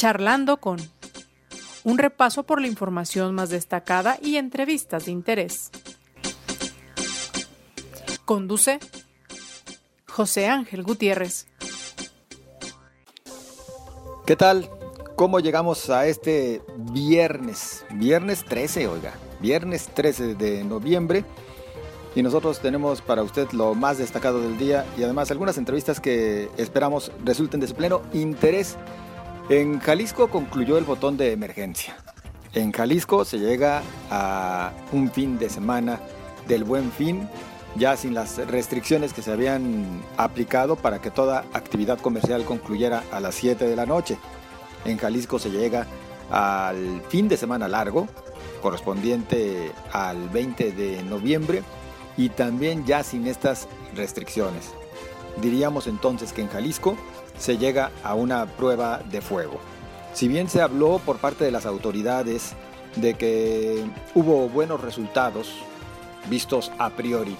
Charlando con un repaso por la información más destacada y entrevistas de interés. Conduce José Ángel Gutiérrez. ¿Qué tal? ¿Cómo llegamos a este viernes? Viernes 13, oiga. Viernes 13 de noviembre. Y nosotros tenemos para usted lo más destacado del día y además algunas entrevistas que esperamos resulten de su pleno interés. En Jalisco concluyó el botón de emergencia. En Jalisco se llega a un fin de semana del buen fin ya sin las restricciones que se habían aplicado para que toda actividad comercial concluyera a las 7 de la noche. En Jalisco se llega al fin de semana largo, correspondiente al 20 de noviembre, y también ya sin estas restricciones. Diríamos entonces que en Jalisco se llega a una prueba de fuego. Si bien se habló por parte de las autoridades de que hubo buenos resultados vistos a priori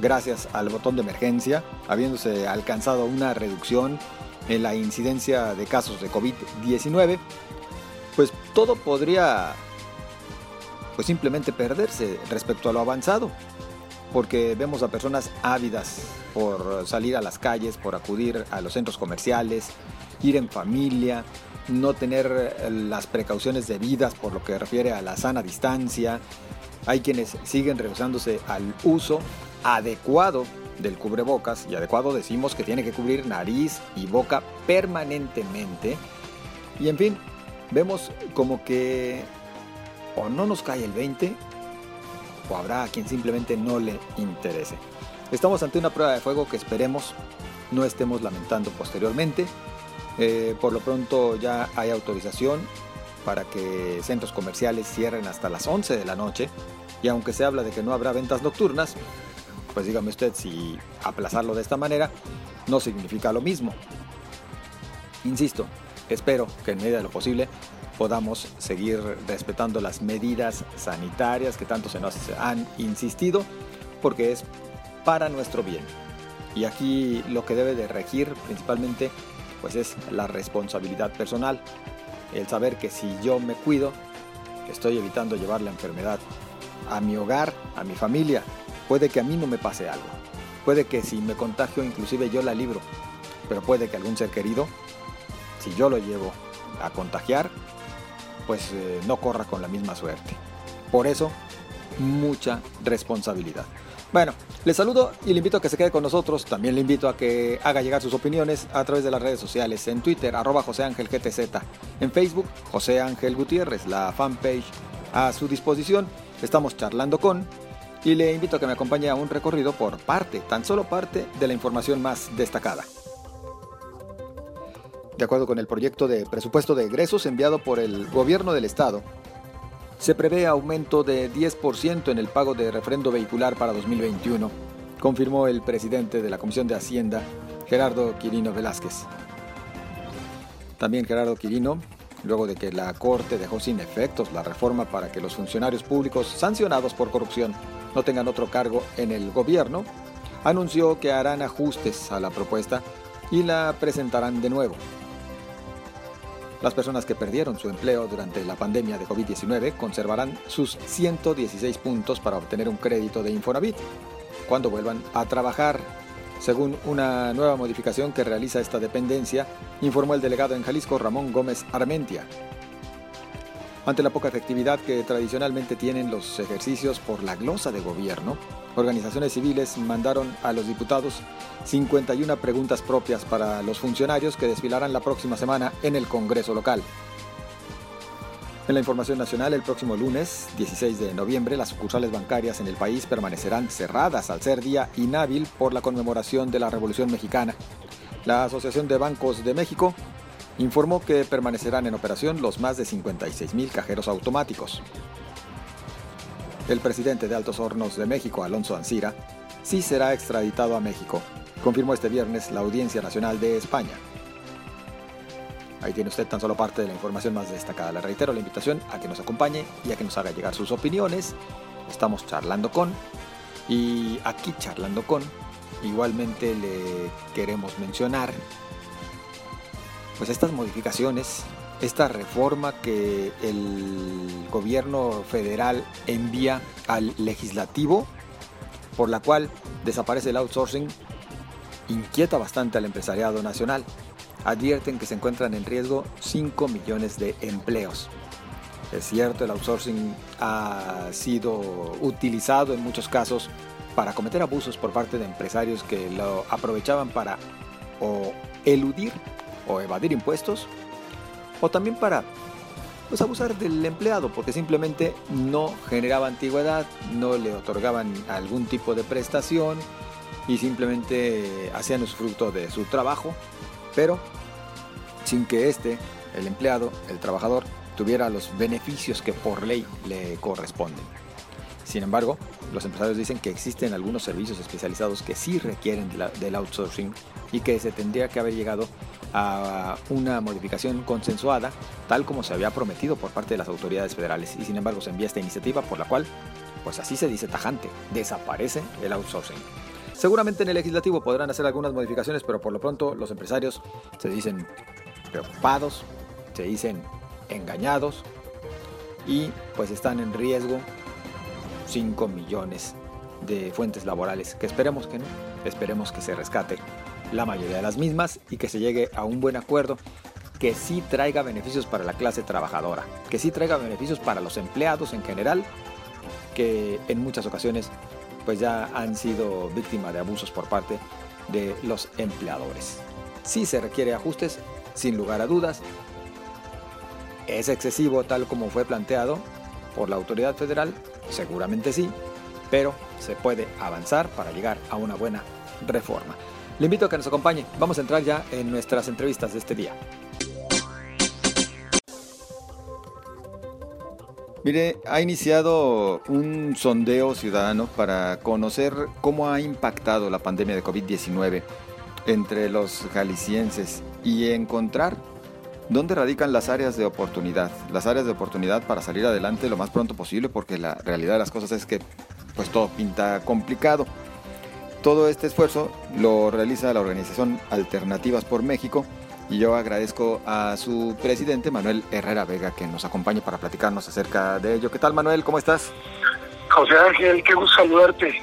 gracias al botón de emergencia, habiéndose alcanzado una reducción en la incidencia de casos de COVID-19, pues todo podría pues simplemente perderse respecto a lo avanzado, porque vemos a personas ávidas por salir a las calles, por acudir a los centros comerciales, ir en familia, no tener las precauciones debidas por lo que refiere a la sana distancia. Hay quienes siguen rehusándose al uso adecuado del cubrebocas, y adecuado decimos que tiene que cubrir nariz y boca permanentemente. Y en fin, vemos como que o no nos cae el 20 habrá a quien simplemente no le interese. Estamos ante una prueba de fuego que esperemos no estemos lamentando posteriormente. Eh, por lo pronto ya hay autorización para que centros comerciales cierren hasta las 11 de la noche y aunque se habla de que no habrá ventas nocturnas, pues dígame usted si aplazarlo de esta manera no significa lo mismo. Insisto, espero que en medida de lo posible podamos seguir respetando las medidas sanitarias que tanto se nos han insistido, porque es para nuestro bien. Y aquí lo que debe de regir principalmente pues es la responsabilidad personal, el saber que si yo me cuido, estoy evitando llevar la enfermedad a mi hogar, a mi familia, Puede que a mí no me pase algo. Puede que si me contagio inclusive yo la libro. Pero puede que algún ser querido, si yo lo llevo a contagiar, pues eh, no corra con la misma suerte. Por eso, mucha responsabilidad. Bueno, le saludo y le invito a que se quede con nosotros. También le invito a que haga llegar sus opiniones a través de las redes sociales. En Twitter, arroba José Ángel GTZ. En Facebook, José Ángel Gutiérrez, la fanpage a su disposición. Estamos charlando con y le invito a que me acompañe a un recorrido por parte, tan solo parte, de la información más destacada. De acuerdo con el proyecto de presupuesto de egresos enviado por el Gobierno del Estado, se prevé aumento de 10% en el pago de refrendo vehicular para 2021, confirmó el presidente de la Comisión de Hacienda, Gerardo Quirino Velázquez. También Gerardo Quirino luego de que la Corte dejó sin efectos la reforma para que los funcionarios públicos sancionados por corrupción no tengan otro cargo en el gobierno, anunció que harán ajustes a la propuesta y la presentarán de nuevo. Las personas que perdieron su empleo durante la pandemia de COVID-19 conservarán sus 116 puntos para obtener un crédito de Infonavit cuando vuelvan a trabajar según una nueva modificación que realiza esta dependencia, informó el delegado en Jalisco Ramón Gómez Armentia. Ante la poca efectividad que tradicionalmente tienen los ejercicios por la glosa de gobierno, organizaciones civiles mandaron a los diputados 51 preguntas propias para los funcionarios que desfilarán la próxima semana en el Congreso local. En la información nacional, el próximo lunes, 16 de noviembre, las sucursales bancarias en el país permanecerán cerradas al ser día inhábil por la conmemoración de la Revolución Mexicana. La Asociación de Bancos de México informó que permanecerán en operación los más de 56 mil cajeros automáticos. El presidente de Altos Hornos de México, Alonso Ancira, sí será extraditado a México, confirmó este viernes la Audiencia Nacional de España. Ahí tiene usted tan solo parte de la información más destacada. Le reitero la invitación a que nos acompañe y a que nos haga llegar sus opiniones. Estamos charlando con y aquí charlando con igualmente le queremos mencionar pues estas modificaciones esta reforma que el gobierno federal envía al legislativo, por la cual desaparece el outsourcing, inquieta bastante al empresariado nacional. Advierten que se encuentran en riesgo 5 millones de empleos. Es cierto, el outsourcing ha sido utilizado en muchos casos para cometer abusos por parte de empresarios que lo aprovechaban para o eludir o evadir impuestos o también para pues, abusar del empleado porque simplemente no generaba antigüedad, no le otorgaban algún tipo de prestación y simplemente hacían fruto de su trabajo, pero sin que este, el empleado, el trabajador, tuviera los beneficios que por ley le corresponden. Sin embargo, los empresarios dicen que existen algunos servicios especializados que sí requieren del outsourcing y que se tendría que haber llegado a una modificación consensuada, tal como se había prometido por parte de las autoridades federales. Y sin embargo se envía esta iniciativa por la cual, pues así se dice tajante, desaparece el outsourcing. Seguramente en el legislativo podrán hacer algunas modificaciones, pero por lo pronto los empresarios se dicen preocupados, se dicen engañados y pues están en riesgo 5 millones de fuentes laborales, que esperemos que no, esperemos que se rescate la mayoría de las mismas y que se llegue a un buen acuerdo que sí traiga beneficios para la clase trabajadora, que sí traiga beneficios para los empleados en general, que en muchas ocasiones pues ya han sido víctimas de abusos por parte de los empleadores. Sí se requiere ajustes, sin lugar a dudas. ¿Es excesivo tal como fue planteado por la autoridad federal? Seguramente sí, pero se puede avanzar para llegar a una buena reforma. Le invito a que nos acompañe. Vamos a entrar ya en nuestras entrevistas de este día. Mire, ha iniciado un sondeo ciudadano para conocer cómo ha impactado la pandemia de COVID-19 entre los jaliscienses y encontrar dónde radican las áreas de oportunidad, las áreas de oportunidad para salir adelante lo más pronto posible porque la realidad de las cosas es que pues todo pinta complicado. Todo este esfuerzo lo realiza la organización Alternativas por México y yo agradezco a su presidente Manuel Herrera Vega que nos acompañe para platicarnos acerca de ello. ¿Qué tal Manuel? ¿Cómo estás? José Ángel, qué gusto saludarte.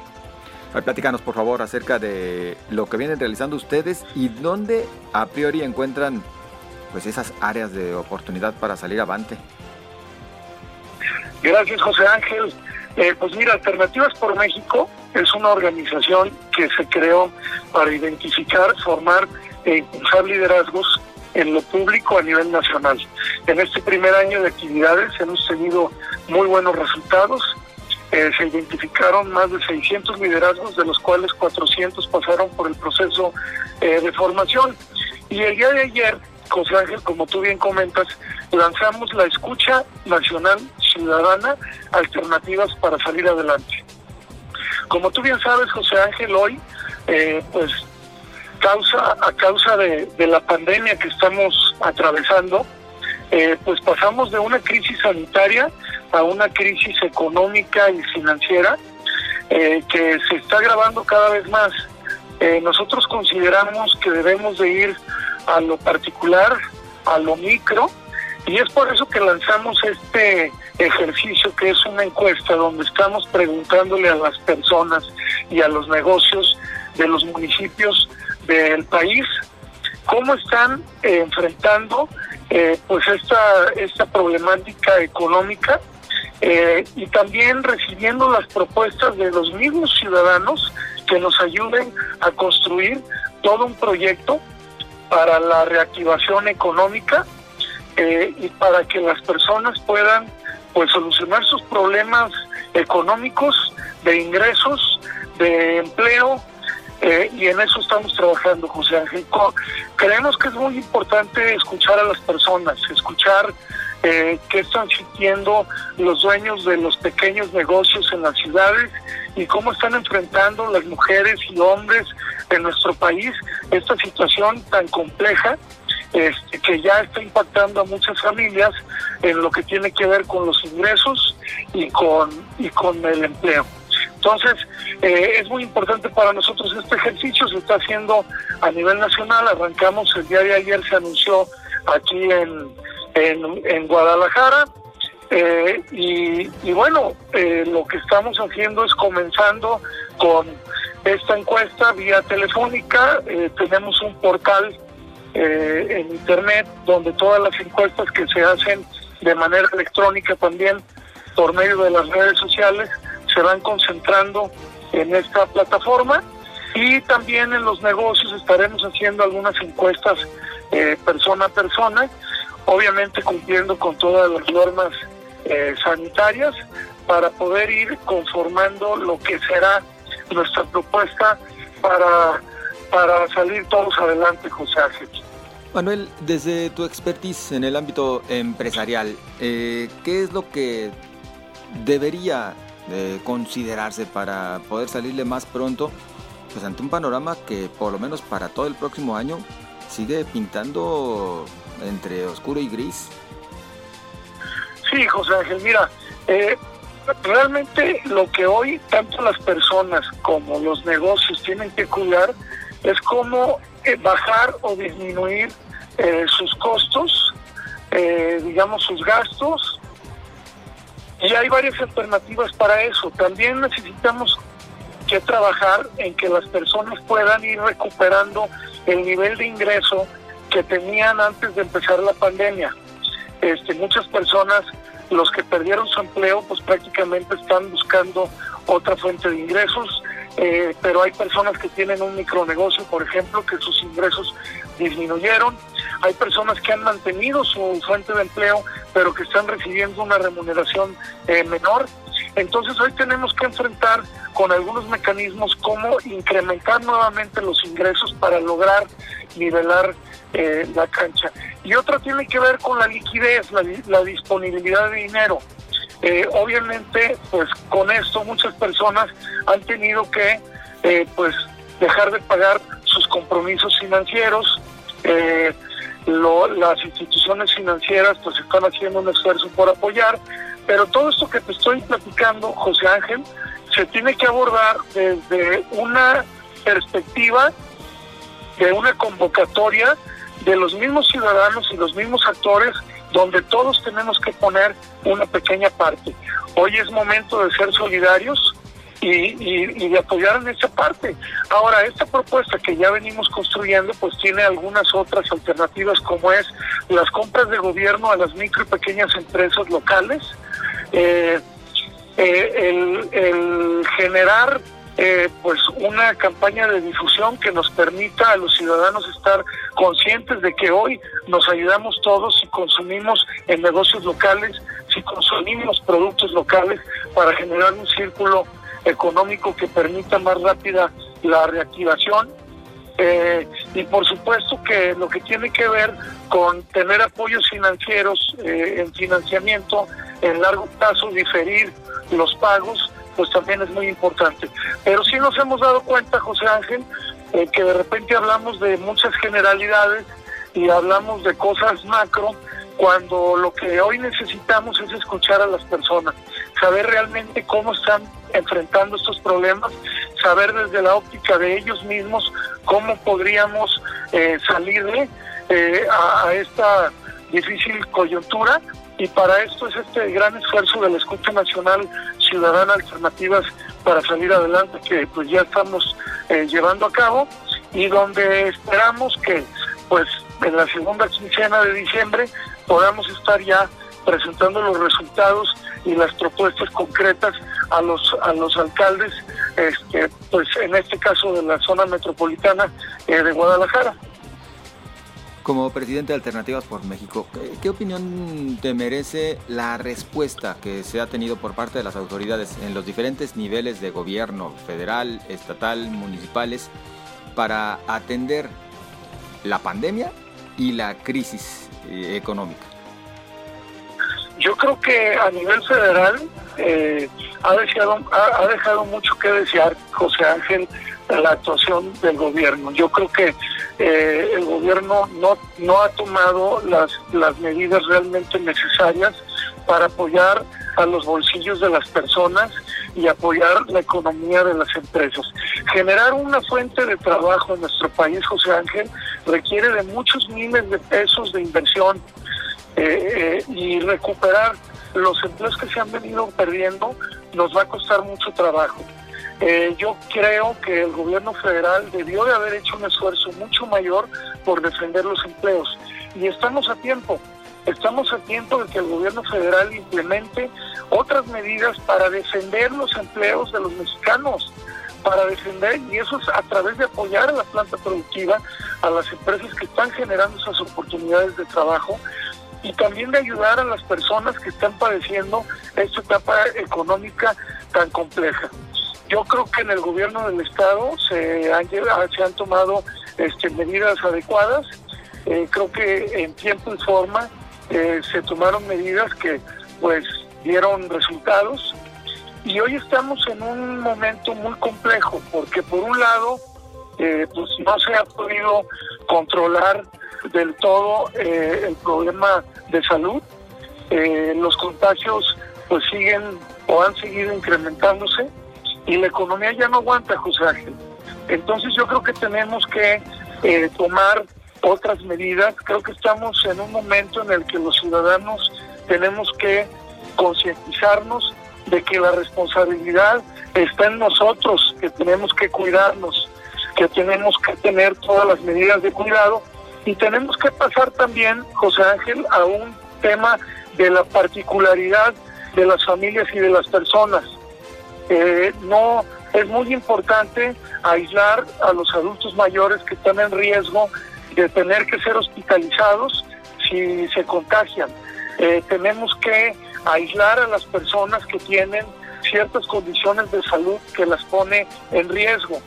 A platícanos por favor acerca de lo que vienen realizando ustedes y dónde a priori encuentran pues esas áreas de oportunidad para salir avante. Gracias José Ángel. Eh, pues mira, Alternativas por México es una organización que se creó para identificar, formar e impulsar liderazgos en lo público a nivel nacional. En este primer año de actividades hemos tenido muy buenos resultados. Eh, se identificaron más de 600 liderazgos, de los cuales 400 pasaron por el proceso eh, de formación. Y el día de ayer, José Ángel, como tú bien comentas, lanzamos la escucha nacional ciudadana alternativas para salir adelante. Como tú bien sabes, José Ángel, hoy, eh, pues causa, a causa de, la pandemia que estamos atravesando, eh, pues pasamos de una crisis sanitaria a una crisis económica y financiera eh, que se está agravando cada vez más. nosotros consideramos que debemos de ir a lo particular, a lo micro, y es por eso que lanzamos este ejercicio que es una encuesta donde estamos preguntándole a las personas y a los negocios de los municipios del país cómo están eh, enfrentando eh, pues esta esta problemática económica eh, y también recibiendo las propuestas de los mismos ciudadanos que nos ayuden a construir todo un proyecto para la reactivación económica y para que las personas puedan pues solucionar sus problemas económicos, de ingresos, de empleo, eh, y en eso estamos trabajando, José Ángel. Creemos que es muy importante escuchar a las personas, escuchar eh, qué están sintiendo los dueños de los pequeños negocios en las ciudades y cómo están enfrentando las mujeres y hombres de nuestro país esta situación tan compleja este, que ya está impactando a muchas familias en lo que tiene que ver con los ingresos y con, y con el empleo. Entonces, eh, es muy importante para nosotros este ejercicio, se está haciendo a nivel nacional, arrancamos el día de ayer, se anunció aquí en, en, Guadalajara. Eh, y, bueno, eh, lo que estamos haciendo es comenzando con esta encuesta vía telefónica. Eh, tenemos un portal en internet donde todas las encuestas que se hacen de manera electrónica también por medio de las redes sociales se van concentrando en esta plataforma. Y también en los negocios estaremos haciendo algunas encuestas persona a persona obviamente cumpliendo con todas las normas eh, sanitarias para poder ir conformando lo que será nuestra propuesta para, para salir todos adelante, José Ángel. Manuel, desde tu expertise en el ámbito empresarial, eh, ¿qué es lo que debería eh, considerarse para poder salirle más pronto pues ante un panorama que por lo menos para todo el próximo año sigue pintando entre oscuro y gris. Sí, José Ángel, mira, eh, realmente lo que hoy tanto las personas como los negocios tienen que cuidar es cómo eh, bajar o disminuir eh, sus costos, digamos sus gastos, y hay varias alternativas para eso. También necesitamos que trabajar en que las personas puedan ir recuperando el nivel de ingreso que tenían antes de empezar la pandemia. Este, muchas personas, los que perdieron su empleo, pues prácticamente están buscando otra fuente de ingresos, eh, pero hay personas que tienen un micronegocio, por ejemplo, que sus ingresos disminuyeron. Hay personas que han mantenido su fuente de empleo, pero que están recibiendo una remuneración eh, menor. Entonces hoy tenemos que enfrentar con algunos mecanismos cómo incrementar nuevamente los ingresos para lograr nivelar eh, la cancha. Y otra tiene que ver con la liquidez, la, disponibilidad de dinero. Eh, obviamente, pues con esto muchas personas han tenido que, eh, pues, dejar de pagar sus compromisos financieros. las instituciones financieras, pues, están haciendo un esfuerzo por apoyar. Pero todo esto que te estoy platicando, José Ángel, se tiene que abordar desde una perspectiva de una convocatoria de los mismos ciudadanos y los mismos actores donde todos tenemos que poner una pequeña parte. Hoy es momento de ser solidarios y, de apoyar en esa parte. Ahora, esta propuesta que ya venimos construyendo, pues tiene algunas otras alternativas, como es las compras de gobierno a las micro y pequeñas empresas locales, eh, eh, el, el generar eh, pues una campaña de difusión que nos permita a los ciudadanos estar conscientes de que hoy nos ayudamos todos si consumimos en negocios locales, si consumimos productos locales para generar un círculo económico que permita más rápida la reactivación. Eh, y por supuesto que lo que tiene que ver con tener apoyos financieros eh, en financiamiento en largo plazo, diferir los pagos, pues también es muy importante. Pero sí nos hemos dado cuenta, José Ángel, eh, que de repente hablamos de muchas generalidades y hablamos de cosas macro, cuando lo que hoy necesitamos es escuchar a las personas, saber realmente cómo están enfrentando estos problemas, saber desde la óptica de ellos mismos cómo podríamos eh, salirle eh, a esta difícil coyuntura y para esto es este gran esfuerzo de la Escucha Nacional Ciudadana Alternativas para salir adelante que pues ya estamos eh, llevando a cabo y donde esperamos que pues en la segunda quincena de diciembre podamos estar ya presentando los resultados y las propuestas concretas a los a los alcaldes este pues en este caso de la zona metropolitana eh, de Guadalajara. Como presidente de Alternativas por México, ¿qué, opinión te merece la respuesta que se ha tenido por parte de las autoridades en los diferentes niveles de gobierno, federal, estatal, municipales, para atender la pandemia y la crisis eh, económica? Yo creo que a nivel federal eh, ha, dejado, ha dejado mucho que desear José Ángel la actuación del gobierno. Yo creo que eh, el gobierno no, no ha tomado las, las medidas realmente necesarias para apoyar a los bolsillos de las personas y apoyar la economía de las empresas. Generar una fuente de trabajo en nuestro país, José Ángel, requiere de muchos miles de pesos de inversión eh, y recuperar los empleos que se han venido perdiendo nos va a costar mucho trabajo. Yo creo que el gobierno federal debió de haber hecho un esfuerzo mucho mayor por defender los empleos y estamos a tiempo. Estamos a tiempo de que el gobierno federal implemente otras medidas para defender los empleos de los mexicanos, para defender, y eso es a través de apoyar a la planta productiva, a las empresas que están generando esas oportunidades de trabajo, y también de ayudar a las personas que están padeciendo esta etapa económica tan compleja. Yo creo que en el gobierno del estado se han, se han tomado este, medidas adecuadas, eh, creo que en tiempo y forma eh, se tomaron medidas que pues dieron resultados. Y hoy estamos en un momento muy complejo porque por un lado eh, pues no se ha podido controlar del todo eh, el problema de salud. Los contagios pues siguen o han seguido incrementándose y la economía ya no aguanta José Ángel entonces yo creo que tenemos que tomar otras medidas. Creo que estamos en un momento en el que los ciudadanos tenemos que concientizarnos de que la responsabilidad está en nosotros, que tenemos que cuidarnos, que tenemos que tener todas las medidas de cuidado y tenemos que pasar también, José Ángel, a un tema de la particularidad de las familias y de las personas. Eh, no es muy importante aislar a los adultos mayores que están en riesgo de tener que ser hospitalizados si se contagian. Eh, tenemos que aislar a las personas que tienen ciertas condiciones de salud que las pone en riesgo.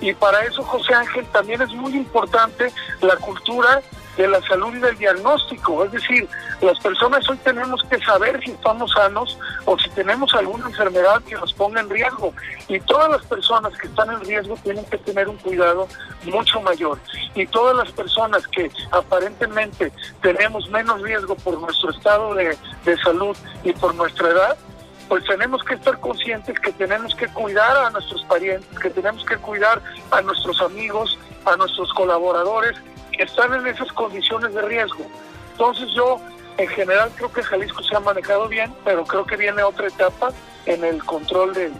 Y para eso, José Ángel, también es muy importante la cultura de la salud y del diagnóstico. Es decir, las personas hoy tenemos que saber si estamos sanos o si tenemos alguna enfermedad que nos ponga en riesgo. Y todas las personas que están en riesgo tienen que tener un cuidado mucho mayor. Y todas las personas que aparentemente tenemos menos riesgo por nuestro estado de, de salud y por nuestra edad, pues tenemos que estar conscientes que tenemos que cuidar a nuestros parientes, que tenemos que cuidar a nuestros amigos, a nuestros colaboradores están en esas condiciones de riesgo. Entonces yo en general creo que Jalisco se ha manejado bien, pero creo que viene otra etapa en el control de,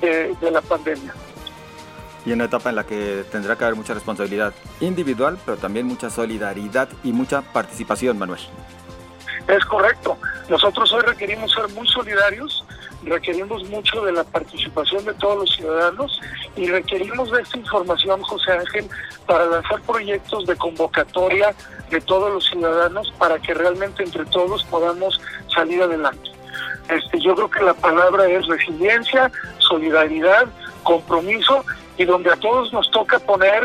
de, la pandemia. Y una etapa en la que tendrá que haber mucha responsabilidad individual, pero también mucha solidaridad y mucha participación, Manuel. Es correcto. Nosotros hoy requerimos ser muy solidarios, requerimos mucho de la participación de todos los ciudadanos y requerimos de esta información, José Ángel, para lanzar proyectos de convocatoria de todos los ciudadanos para que realmente entre todos podamos salir adelante. Este, yo creo que la palabra es resiliencia, solidaridad, compromiso y donde a todos nos toca poner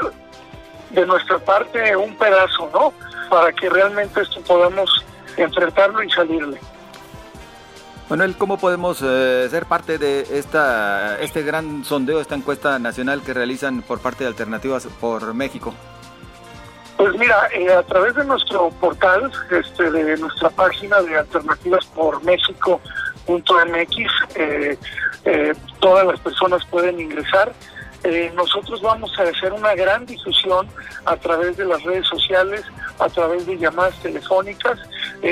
de nuestra parte un pedazo, ¿no? Para que realmente esto podamos enfrentarlo y salirle. Manuel, ¿cómo podemos eh, ser parte de esta, este gran sondeo, esta encuesta nacional que realizan por parte de Alternativas por México? Pues mira, eh, a través de nuestro portal, este, de nuestra página de Alternativas por México.mx, eh, eh, todas las personas pueden ingresar. Nosotros vamos a hacer una gran difusión a través de las redes sociales, a través de llamadas telefónicas.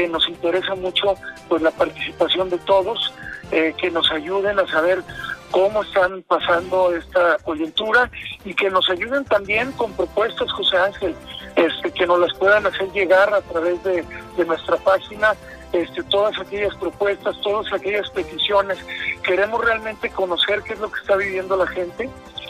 nos interesa mucho pues la participación de todos, que nos ayuden a saber cómo están pasando esta coyuntura y que nos ayuden también con propuestas, José Ángel, este, que nos las puedan hacer llegar a través de, nuestra página, este, todas aquellas propuestas, todas aquellas peticiones. Queremos realmente conocer qué es lo que está viviendo la gente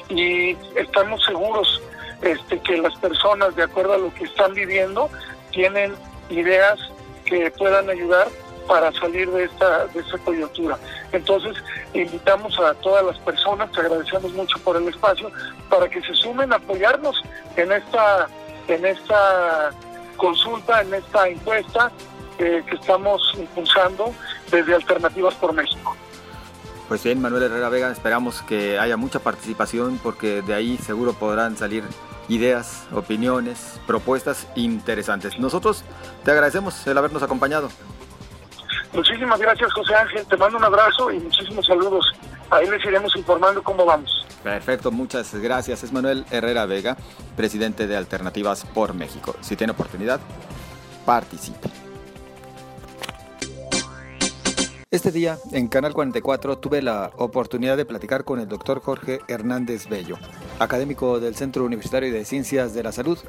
y estamos seguros este, que las personas, de acuerdo a lo que están viviendo, tienen ideas que puedan ayudar para salir de esta, de esta coyuntura. Entonces, invitamos a todas las personas, te agradecemos mucho por el espacio, para que se sumen a apoyarnos en esta, en esta consulta, en esta encuesta eh, que estamos impulsando desde Alternativas por México. Pues bien, Manuel Herrera Vega, esperamos que haya mucha participación porque de ahí seguro podrán salir ideas, opiniones, propuestas interesantes. Nosotros te agradecemos el habernos acompañado. Muchísimas gracias, José Ángel. Te mando un abrazo y muchísimos saludos. Ahí les iremos informando cómo vamos. Perfecto, muchas gracias. Es Manuel Herrera Vega, presidente de Alternativas por México. Si tiene oportunidad, participe. Este día, en Canal 44, tuve la oportunidad de platicar con el doctor Jorge Hernández Bello, académico del Centro Universitario de Ciencias de la Salud,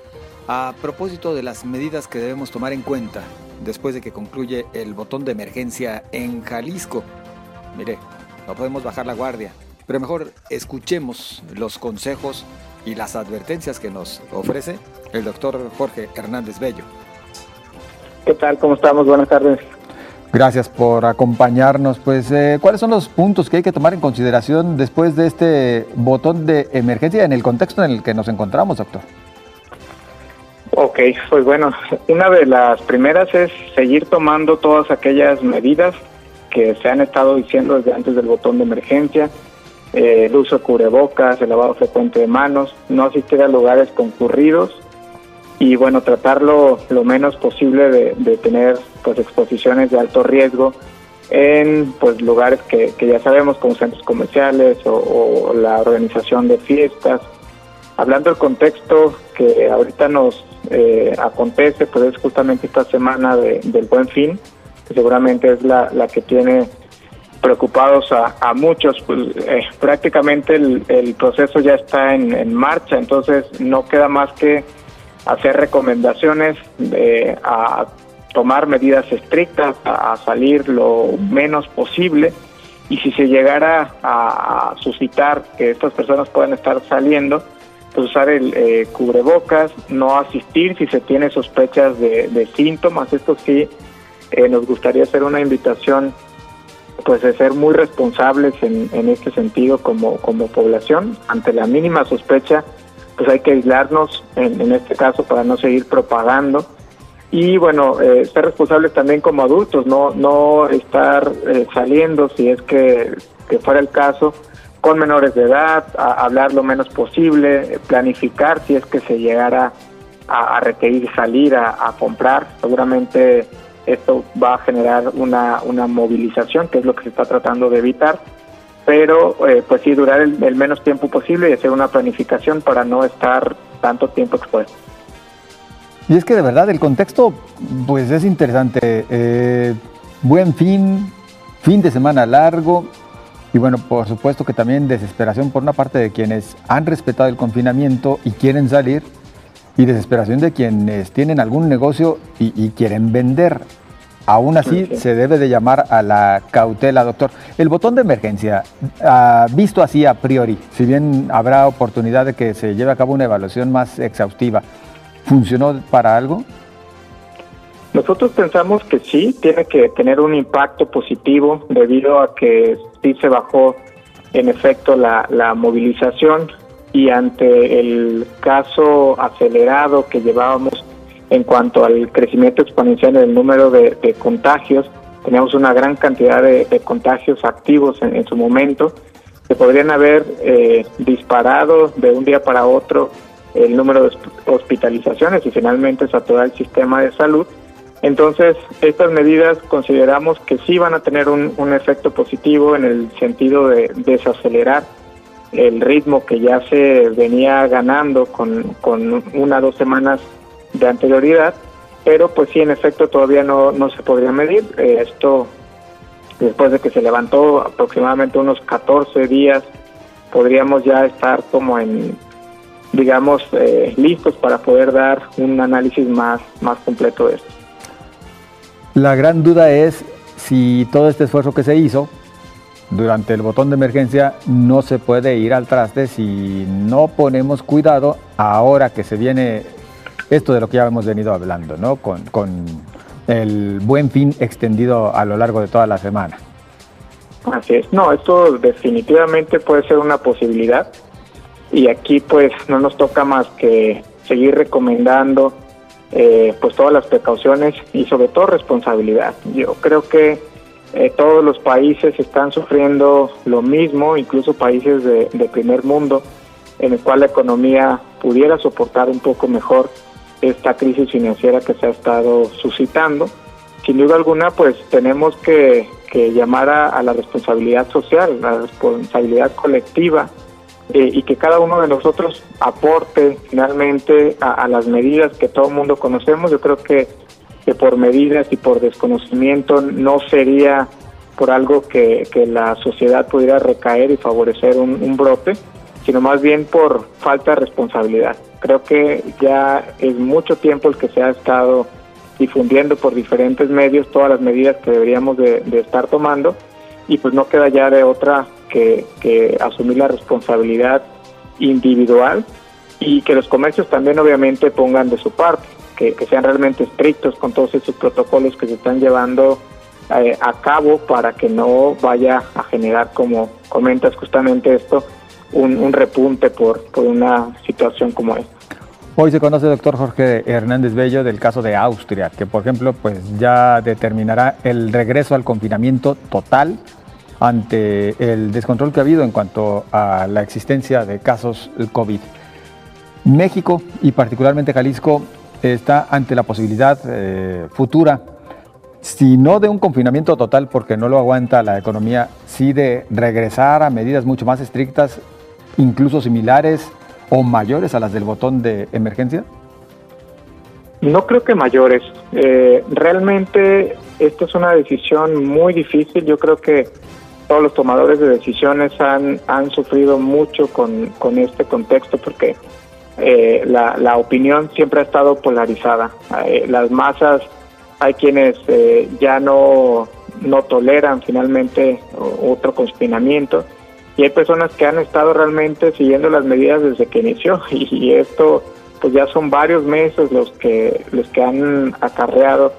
a propósito de las medidas que debemos tomar en cuenta después de que concluye el botón de emergencia en Jalisco. Mire, no podemos bajar la guardia, pero mejor escuchemos los consejos y las advertencias que nos ofrece el doctor Jorge Hernández Bello. ¿Qué tal? ¿Cómo estamos? Buenas tardes. Gracias por acompañarnos. Pues, eh, ¿cuáles son los puntos que hay que tomar en consideración después de este botón de emergencia en el contexto en el que nos encontramos, doctor? Ok, pues bueno, una de las primeras es seguir tomando todas aquellas medidas que se han estado diciendo desde antes del botón de emergencia, eh, el uso de cubrebocas, el lavado frecuente de manos, no asistir a lugares concurridos y bueno, tratarlo lo menos posible de, tener pues exposiciones de alto riesgo en pues lugares que, ya sabemos como centros comerciales o, la organización de fiestas. Hablando del contexto que ahorita nos eh, acontece, pues es justamente esta semana del buen fin, que seguramente es la, la que tiene preocupados a, muchos, pues eh, prácticamente el, proceso ya está en, marcha, entonces no queda más que hacer recomendaciones de, a tomar medidas estrictas, a, salir lo menos posible y si se llegara a, suscitar que estas personas puedan estar saliendo, pues usar el eh, cubrebocas, no asistir si se tiene sospechas de, síntomas. Esto sí, eh, nos gustaría hacer una invitación pues de ser muy responsables en, en este sentido como, como población. Ante la mínima sospecha, pues hay que aislarnos en, este caso para no seguir propagando y bueno eh, ser responsables también como adultos no no estar eh, saliendo si es que, fuera el caso con menores de edad hablar lo menos posible planificar si es que se llegara a, requerir salir a, comprar seguramente esto va a generar una, una movilización que es lo que se está tratando de evitar pero eh, pues sí durar el, menos tiempo posible y hacer una planificación para no estar tanto tiempo expuesto. Y es que de verdad el contexto pues es interesante. Eh, buen fin, fin de semana largo y bueno, por supuesto que también desesperación por una parte de quienes han respetado el confinamiento y quieren salir y desesperación de quienes tienen algún negocio y quieren vender. Aún así, se debe de llamar a la cautela, doctor. El botón de emergencia, ah, visto así a priori, si bien habrá oportunidad de que se lleve a cabo una evaluación más exhaustiva, ¿funcionó para algo? Nosotros pensamos que sí, tiene que tener un impacto positivo debido a que sí se bajó en efecto la, la movilización y ante el caso acelerado que llevábamos en cuanto al crecimiento exponencial del número de, contagios. Teníamos una gran cantidad de, contagios activos en, su momento que podrían haber eh, disparado de un día para otro el número de hospitalizaciones y finalmente saturar el sistema de salud. Entonces, estas medidas consideramos que sí van a tener un, efecto positivo en el sentido de desacelerar el ritmo que ya se venía ganando con, con una o dos semanas de anterioridad, pero pues sí, en efecto todavía no, no se podría medir. Eh, esto, después de que se levantó aproximadamente unos 14 días, podríamos ya estar como en, digamos, eh, listos para poder dar un análisis más, más completo de esto. La gran duda es si todo este esfuerzo que se hizo durante el botón de emergencia no se puede ir al traste si no ponemos cuidado ahora que se viene esto de lo que ya hemos venido hablando, ¿no? Con, el buen fin extendido a lo largo de toda la semana. Así es, no, esto definitivamente puede ser una posibilidad y aquí pues no nos toca más que seguir recomendando eh, pues todas las precauciones y sobre todo responsabilidad. Yo creo que eh, todos los países están sufriendo lo mismo, incluso países de, primer mundo, en el cual la economía pudiera soportar un poco mejor esta crisis financiera que se ha estado suscitando. Sin duda alguna, pues tenemos que, llamar a, la responsabilidad social, la responsabilidad colectiva eh, y que cada uno de nosotros aporte finalmente a, las medidas que todo el mundo conocemos. Yo creo que, que por medidas y por desconocimiento no sería por algo que, que la sociedad pudiera recaer y favorecer un, brote, sino más bien por falta de responsabilidad. Creo que ya es mucho tiempo el que se ha estado difundiendo por diferentes medios todas las medidas que deberíamos de, de estar tomando y pues no queda ya de otra que, que asumir la responsabilidad individual y que los comercios también obviamente pongan de su parte, que, que sean realmente estrictos con todos esos protocolos que se están llevando eh, a cabo para que no vaya a generar, como comentas justamente esto, un, un repunte por, por una situación como esta. Hoy se conoce, doctor Jorge Hernández Bello, del caso de Austria, que por ejemplo pues ya determinará el regreso al confinamiento total ante el descontrol que ha habido en cuanto a la existencia de casos COVID. México y particularmente Jalisco está ante la posibilidad eh, futura, si no de un confinamiento total porque no lo aguanta la economía, sí de regresar a medidas mucho más estrictas, incluso similares o mayores a las del botón de emergencia? No creo que mayores. Eh, realmente esta es una decisión muy difícil. Yo creo que todos los tomadores de decisiones han, han sufrido mucho con, con este contexto porque eh, la, la, opinión siempre ha estado polarizada. Eh, las masas, hay quienes eh, ya no, no toleran finalmente otro confinamiento y hay personas que han estado realmente siguiendo las medidas desde que inició y, esto pues ya son varios meses los que los que han acarreado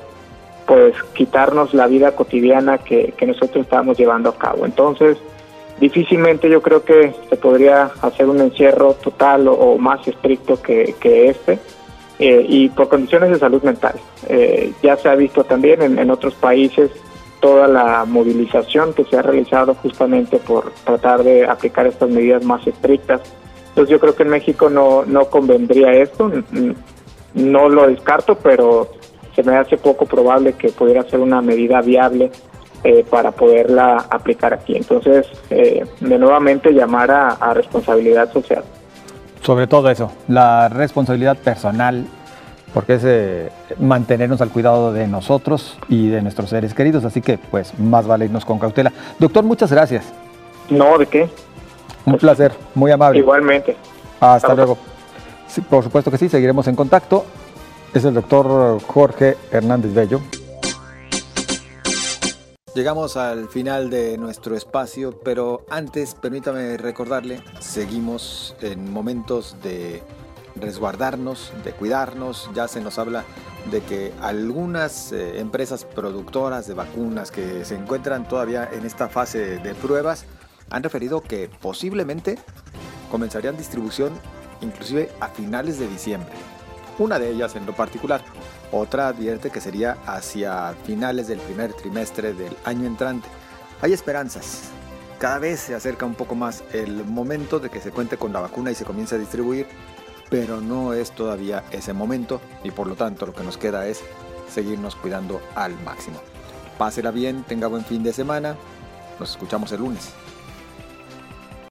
pues quitarnos la vida cotidiana que, que nosotros estábamos llevando a cabo entonces difícilmente yo creo que se podría hacer un encierro total o, más estricto que, que este eh, y por condiciones de salud mental eh, ya se ha visto también en, en otros países toda la movilización que se ha realizado justamente por tratar de aplicar estas medidas más estrictas. Entonces yo creo que en México no, no convendría esto, no lo descarto, pero se me hace poco probable que pudiera ser una medida viable eh, para poderla aplicar aquí. Entonces, eh, de nuevamente llamar a, a responsabilidad social. Sobre todo eso, la responsabilidad personal porque es eh, mantenernos al cuidado de nosotros y de nuestros seres queridos. Así que, pues, más vale irnos con cautela. Doctor, muchas gracias. No, ¿de qué? Un placer, muy amable. Igualmente. Hasta, Hasta luego. Sí, por supuesto que sí, seguiremos en contacto. Es el doctor Jorge Hernández Bello. Llegamos al final de nuestro espacio, pero antes permítame recordarle, seguimos en momentos de resguardarnos, de cuidarnos. Ya se nos habla de que algunas eh, empresas productoras de vacunas que se encuentran todavía en esta fase de pruebas han referido que posiblemente comenzarían distribución inclusive a finales de diciembre. Una de ellas en lo particular. Otra advierte que sería hacia finales del primer trimestre del año entrante. Hay esperanzas. Cada vez se acerca un poco más el momento de que se cuente con la vacuna y se comience a distribuir pero no es todavía ese momento y por lo tanto lo que nos queda es seguirnos cuidando al máximo. Pásela bien, tenga buen fin de semana, nos escuchamos el lunes.